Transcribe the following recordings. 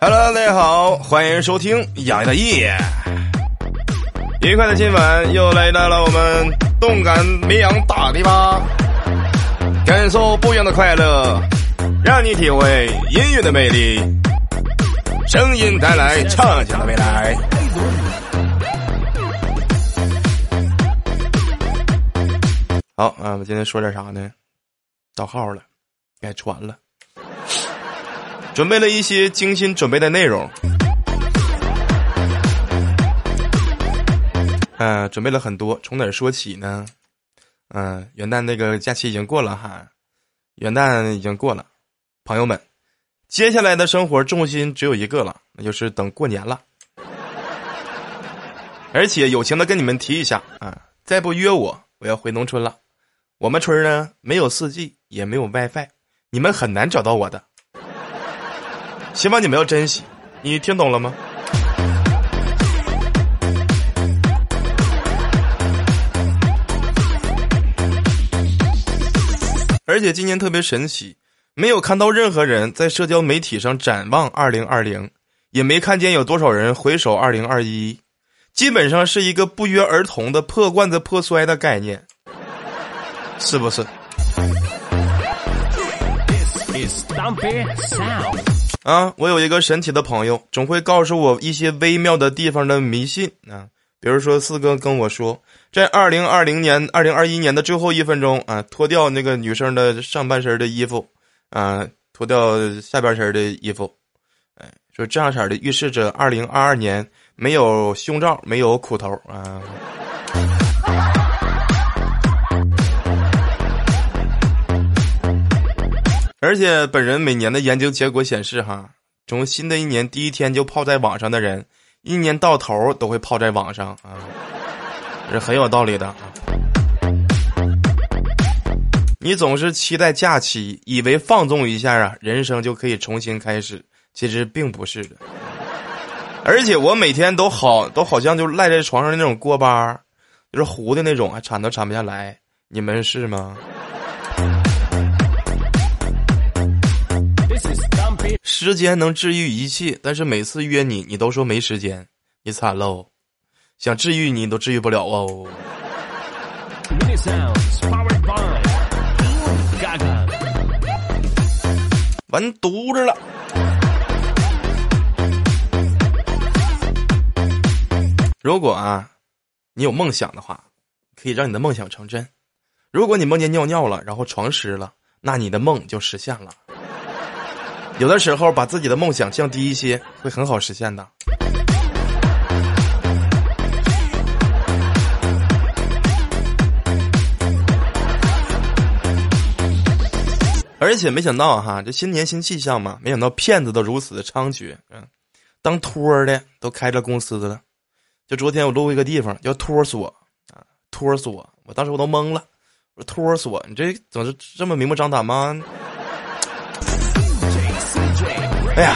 Hello，大家好，欢迎收听洋洋的夜。愉快的今晚又来到了我们动感绵阳大地吧，感受不一样的快乐，让你体会音乐的魅力，声音带来畅想的未来。好啊，我今天说点啥呢？到号了，该传了。准备了一些精心准备的内容，嗯，准备了很多。从哪儿说起呢？嗯，元旦那个假期已经过了哈，元旦已经过了，朋友们，接下来的生活重心只有一个了，那就是等过年了。而且友情的跟你们提一下啊，再不约我，我要回农村了。我们村呢，没有四 G，也没有 WiFi，你们很难找到我的。希望你们要珍惜，你听懂了吗？而且今年特别神奇，没有看到任何人在社交媒体上展望二零二零，也没看见有多少人回首二零二一，基本上是一个不约而同的破罐子破摔的概念，是不是？啊，我有一个神奇的朋友，总会告诉我一些微妙的地方的迷信啊。比如说，四哥跟我说，在二零二零年、二零二一年的最后一分钟啊，脱掉那个女生的上半身的衣服，啊，脱掉下半身的衣服，哎，说这样式的预示着二零二二年没有胸罩，没有苦头啊。而且本人每年的研究结果显示，哈，从新的一年第一天就泡在网上的人，一年到头都会泡在网上啊，这是很有道理的。你总是期待假期，以为放纵一下啊，人生就可以重新开始，其实并不是的。而且我每天都好，都好像就赖在床上那种锅巴，就是糊的那种，还铲都铲不下来。你们是吗？时间能治愈一切，但是每次约你，你都说没时间，你惨喽！想治愈你都治愈不了哦。完犊子了！如果啊，你有梦想的话，可以让你的梦想成真。如果你梦见尿尿了，然后床湿了，那你的梦就实现了。有的时候，把自己的梦想降低一些，会很好实现的。而且没想到哈，这新年新气象嘛，没想到骗子都如此的猖獗，嗯，当托儿的都开了公司的了。就昨天我路过一个地方叫托儿所啊，托儿所，我当时我都懵了，我说托儿所，你这怎么是这么明目张胆吗？哎呀！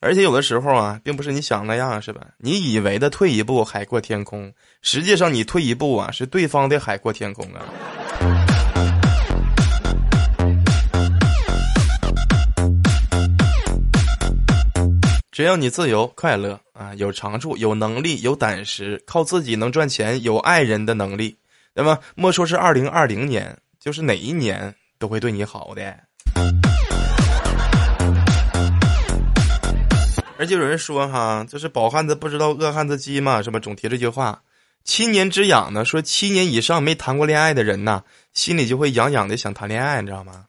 而且有的时候啊，并不是你想那样，是吧？你以为的退一步海阔天空，实际上你退一步啊，是对方的海阔天空啊。只要你自由快乐啊，有长处、有能力、有胆识，靠自己能赚钱，有爱人的能力，那么莫说是二零二零年。就是哪一年都会对你好的，而且有人说哈，就是饱汉子不知道饿汉子饥嘛，是吧？总提这句话，七年之痒呢，说七年以上没谈过恋爱的人呐，心里就会痒痒的想谈恋爱，你知道吗？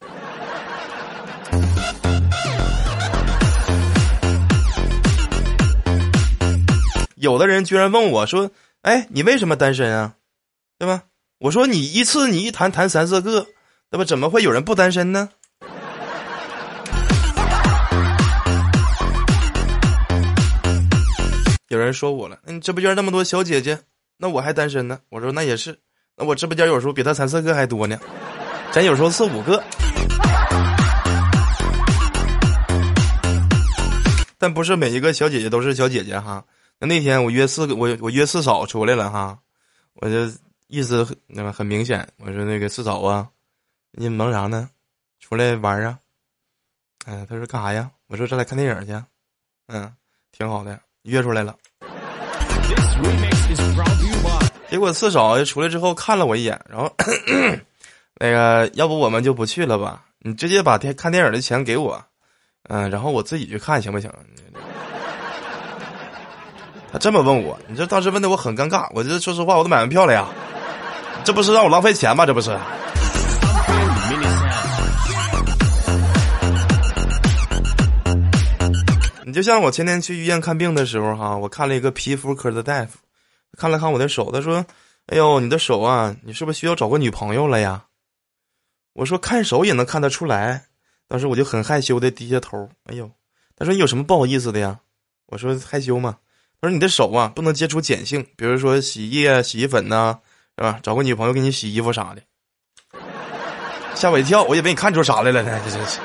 有的人居然问我说：“哎，你为什么单身啊？对吧？”我说你一次你一谈谈三四个，那么怎么会有人不单身呢？有人说我了，你直播间那么多小姐姐，那我还单身呢？我说那也是，那我直播间有时候比他三四个还多呢，咱有时候四五个，但不是每一个小姐姐都是小姐姐哈。那那天我约四个，我我约四嫂出来了哈，我就意思那个很明显，我说那个四嫂啊，你忙啥呢？出来玩啊？嗯，他说干啥呀？我说这来看电影去。嗯，挺好的，约出来了。结果四嫂出来之后看了我一眼，然后那个要不我们就不去了吧？你直接把电看电影的钱给我，嗯，然后我自己去看行不行？他这么问我，你这当时问的我很尴尬。我这说实话，我都买完票了呀，这不是让我浪费钱吗？这不是。你就像我前天去医院看病的时候哈，我看了一个皮肤科的大夫，看了看我的手，他说：“哎呦，你的手啊，你是不是需要找个女朋友了呀？”我说：“看手也能看得出来。”当时我就很害羞的低下头。哎呦，他说：“你有什么不好意思的呀？”我说：“害羞嘛。”他说：“你的手啊，不能接触碱性，比如说洗衣液、洗衣粉呐，是吧？找个女朋友给你洗衣服啥的。”吓我一跳，我以为你看出啥来了呢？这真是。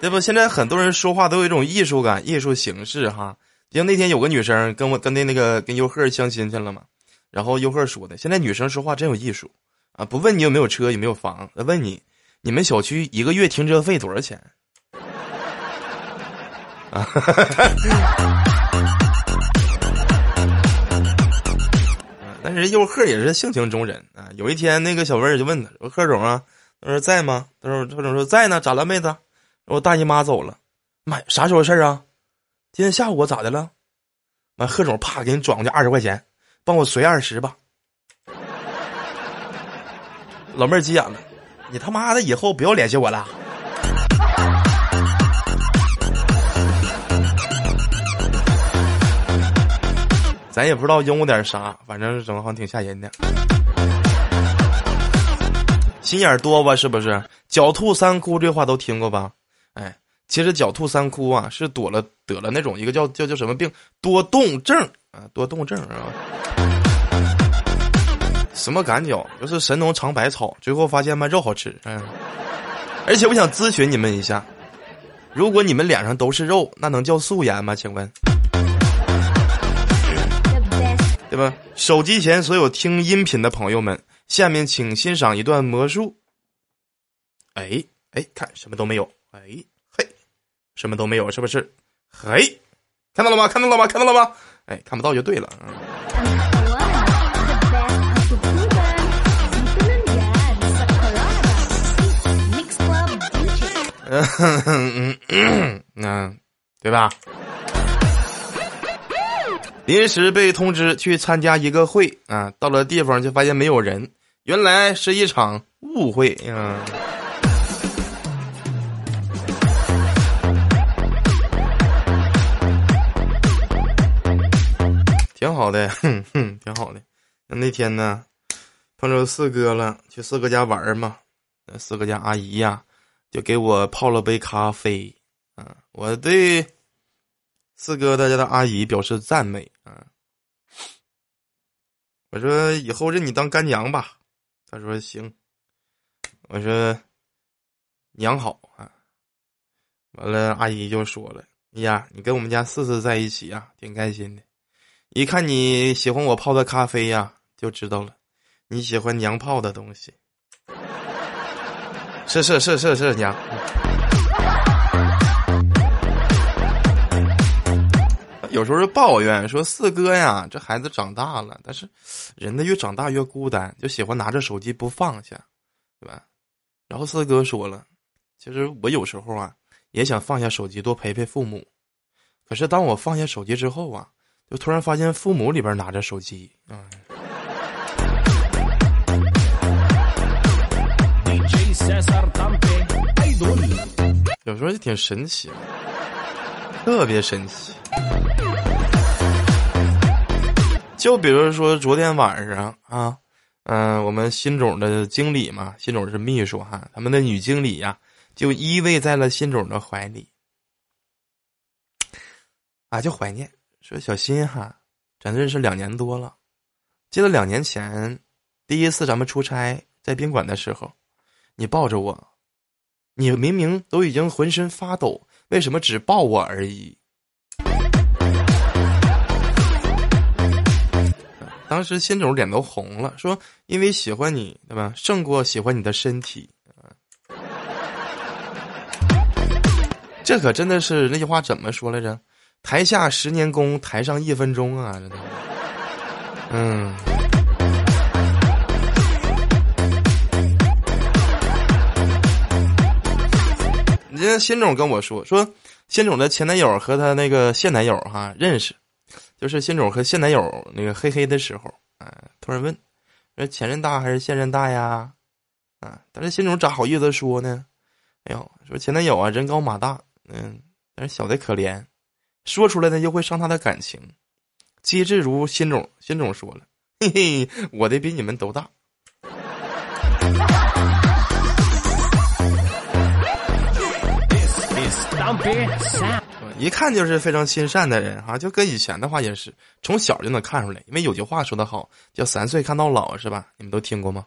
这不，现在很多人说话都有一种艺术感、艺术形式哈。就像那天有个女生跟我跟那那个跟优赫相亲去了嘛，然后优赫说的，现在女生说话真有艺术啊！不问你有没有车、有没有房，问你你们小区一个月停车费多少钱？啊！但是优赫也是性情中人啊。有一天，那个小妹就问他说：“贺总啊，他说在吗？”他说：“贺总说在呢，咋了，妹子？”我大姨妈走了，妈，啥时候事儿啊？今天下午我咋的了？完，贺总啪给你转过去二十块钱，帮我随二十吧。老妹儿急眼了，你他妈的以后不要联系我了。咱也不知道拥点啥，反正整的好像挺吓人的。心眼多吧？是不是？狡兔三窟这话都听过吧？哎，其实狡兔三窟啊，是躲了得了那种一个叫叫叫什么病多动症啊，多动症啊。什么赶脚？就是神农尝百草，最后发现嘛肉好吃。嗯，而且我想咨询你们一下，如果你们脸上都是肉，那能叫素颜吗？请问，对吧？手机前所有听音频的朋友们，下面请欣赏一段魔术。哎哎，看什么都没有。哎嘿，什么都没有，是不是？嘿，看到了吗？看到了吗？看到了吗？哎，看不到就对了。嗯嗯嗯，对吧？临时被通知去参加一个会啊，到了地方就发现没有人，原来是一场误会啊。挺好的，哼哼，挺好的。那那天呢，碰着四哥了，去四哥家玩嘛。那四哥家阿姨呀，就给我泡了杯咖啡。啊，我对四哥他家的阿姨表示赞美。啊，我说以后认你当干娘吧。他说行。我说娘好啊。完了，阿姨就说了：“哎呀，你跟我们家四四在一起呀，挺开心的。”一看你喜欢我泡的咖啡呀，就知道了，你喜欢娘泡的东西。是是是是是娘。有时候抱怨说四哥呀，这孩子长大了，但是人呢越长大越孤单，就喜欢拿着手机不放下，对吧？然后四哥说了，其实我有时候啊也想放下手机多陪陪父母，可是当我放下手机之后啊。就突然发现父母里边拿着手机，啊。有时候就挺神奇，特别神奇。就比如说昨天晚上啊，嗯，我们新总的经理嘛，新总是秘书哈，他们的女经理呀，就依偎在了新总的怀里，啊，就怀念。说小新哈，咱认识两年多了，记得两年前第一次咱们出差在宾馆的时候，你抱着我，你明明都已经浑身发抖，为什么只抱我而已？当时新总脸都红了，说：“因为喜欢你，对吧？胜过喜欢你的身体。”这可真的是那句话怎么说来着？台下十年功，台上一分钟啊！真的，嗯。你这新总跟我说说，新总的前男友和他那个现男友哈认识。就是新总和现男友那个嘿嘿的时候，啊，突然问，说前任大还是现任大呀？啊，但是新总咋好意思说呢？哎呦，说前男友啊人高马大，嗯，但是小的可怜，说出来呢又会伤他的感情。机智如新总，新总说了，嘿嘿，我的比你们都大。一看就是非常心善的人哈，就跟以前的话也是，从小就能看出来。因为有句话说得好，叫“三岁看到老”，是吧？你们都听过吗？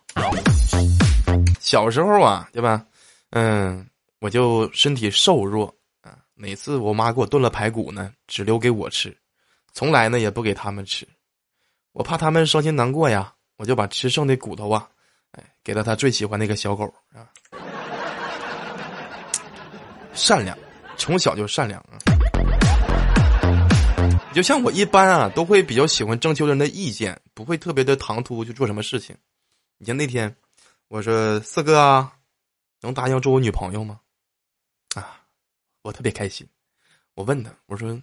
小时候啊，对吧？嗯，我就身体瘦弱啊，每次我妈给我炖了排骨呢，只留给我吃，从来呢也不给他们吃，我怕他们伤心难过呀，我就把吃剩的骨头啊，哎，给了他最喜欢那个小狗啊。善良，从小就善良啊。就像我一般啊，都会比较喜欢征求人的意见，不会特别的唐突去做什么事情。你像那天，我说四哥啊，能答应做我女朋友吗？啊，我特别开心。我问他，我说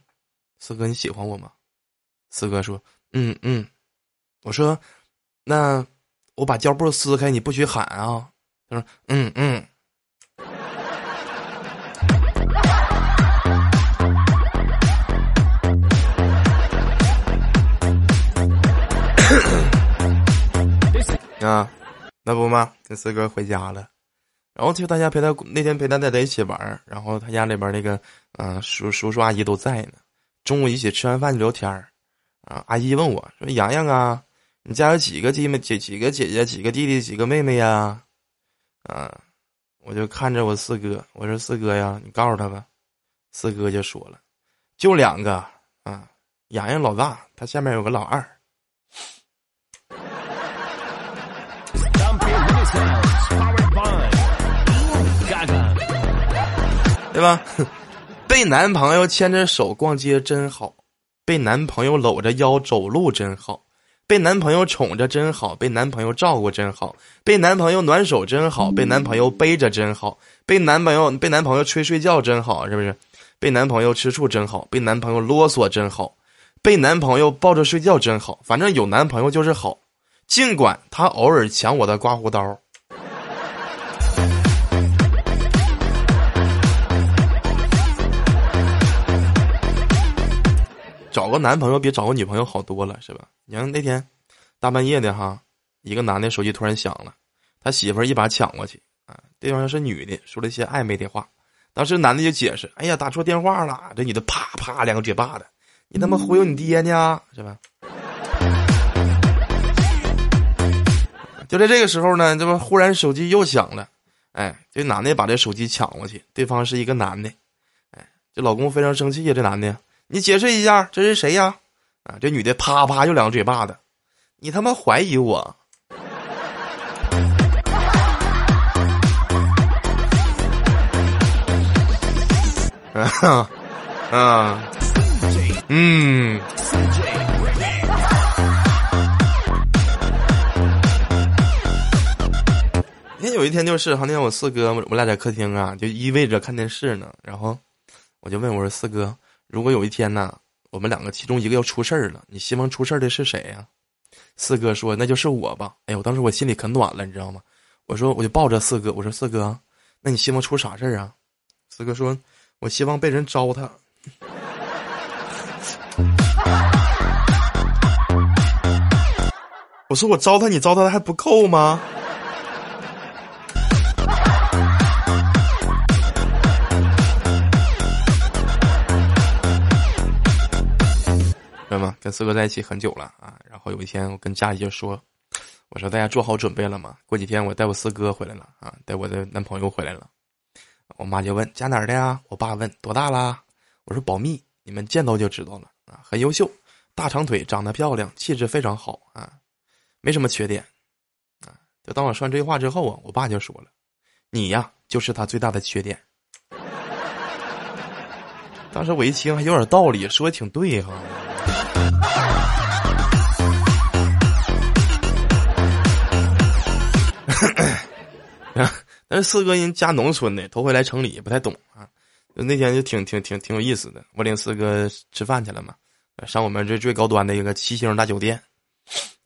四哥你喜欢我吗？四哥说嗯嗯。我说那我把胶布撕开，你不许喊啊。他说嗯嗯。那不嘛，跟四哥回家了，然后就大家陪他那天陪他在在一起玩然后他家里边那个嗯叔叔叔阿姨都在呢，中午一起吃完饭就聊天啊，阿姨问我说：“洋洋啊，你家有几个姐妹姐几个姐姐几个弟弟几个妹妹呀？”啊，我就看着我四哥，我说：“四哥呀，你告诉他吧。”四哥就说了：“就两个啊，洋洋老大，他下面有个老二。”吧？被男朋友牵着手逛街真好，被男朋友搂着腰走路真好，被男朋友宠着真好，被男朋友照顾真好，被男朋友暖手真好，被男朋友背着真好，被男朋友被男朋友吹睡觉真好，是不是？被男朋友吃醋真好，被男朋友啰嗦真好，被男朋友抱着睡觉真好，反正有男朋友就是好，尽管他偶尔抢我的刮胡刀。找个男朋友比找个女朋友好多了，是吧？你看那天大半夜的哈，一个男的手机突然响了，他媳妇儿一把抢过去啊，对方是女的，说了一些暧昧的话。当时男的就解释：“哎呀，打错电话了。”这女的啪啪两个嘴巴子，你他妈忽悠你爹呢，是吧？就在这个时候呢，这不忽然手机又响了，哎，这男的把这手机抢过去，对方是一个男的，哎，这老公非常生气呀，这男的。你解释一下，这是谁呀？啊，这女的啪啪就两个嘴巴子，你他妈怀疑我？啊啊嗯。那有一天就是哈，那天我四哥，我俩在客厅啊，就依偎着看电视呢，然后我就问我说：“四哥。”如果有一天呢，我们两个其中一个要出事儿了，你希望出事儿的是谁呀？四哥说：“那就是我吧。”哎呦，当时我心里可暖了，你知道吗？我说，我就抱着四哥，我说：“四哥，那你希望出啥事儿啊？”四哥说：“我希望被人糟蹋。”我说：“我糟蹋你，糟蹋的还不够吗？”跟四哥在一起很久了啊，然后有一天我跟家里就说：“我说大家做好准备了吗？过几天我带我四哥回来了啊，带我的男朋友回来了。”我妈就问家哪儿的呀？我爸问多大啦？我说保密，你们见到就知道了啊。很优秀，大长腿，长得漂亮，气质非常好啊，没什么缺点啊。就当我说完这句话之后啊，我爸就说了：“你呀，就是他最大的缺点。”当时我一听还有点道理，说的挺对哈。但是四哥人家农村的，头回来城里也不太懂啊。那天就挺挺挺挺有意思的，我领四哥吃饭去了嘛，上我们这最高端的一个七星大酒店，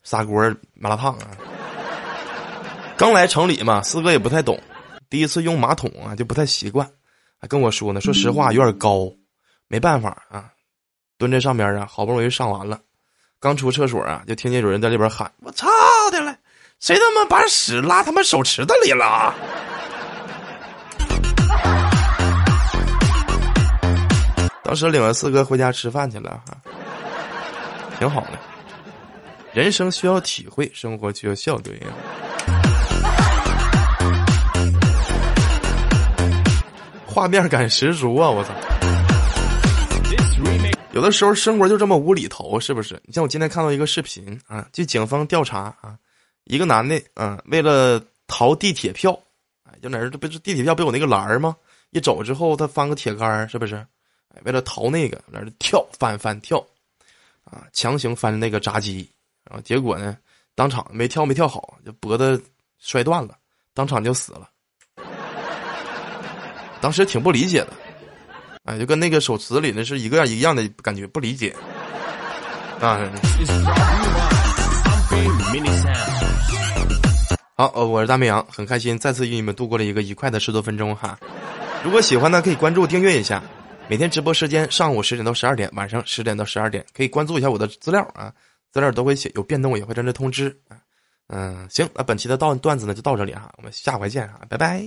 砂锅麻辣烫啊。刚来城里嘛，四哥也不太懂，第一次用马桶啊就不太习惯，还跟我说呢，说实话有点高，没办法啊，蹲在上边啊，好不容易上完了，刚出厕所啊，就听见有人在里边喊：“我操的了！”谁他妈把屎拉他妈手池子里了？当时领完四哥回家吃饭去了哈，挺好的。人生需要体会，生活需要笑对呀。画面感十足啊！我操！有的时候生活就这么无厘头，是不是？你像我今天看到一个视频啊，据警方调查啊。一个男的，啊，为了逃地铁票，哎，就哪儿这不是地铁票不有那个栏儿吗？一走之后，他翻个铁杆儿，是不是？哎，为了逃那个，那跳翻翻跳，啊，强行翻那个闸机，然后结果呢，当场没跳没跳好，就脖子摔断了，当场就死了。当时挺不理解的，哎，就跟那个手词里那是一个样一样的感觉，不理解，啊。好，呃，我是大绵羊，很开心再次与你们度过了一个愉快的十多分钟哈。如果喜欢呢，可以关注订阅一下。每天直播时间上午十点到十二点，晚上十点到十二点，可以关注一下我的资料啊，资料都会写，有变动也会在这通知啊。嗯，行，那本期的段段子呢就到这里哈，我们下回见哈，拜拜。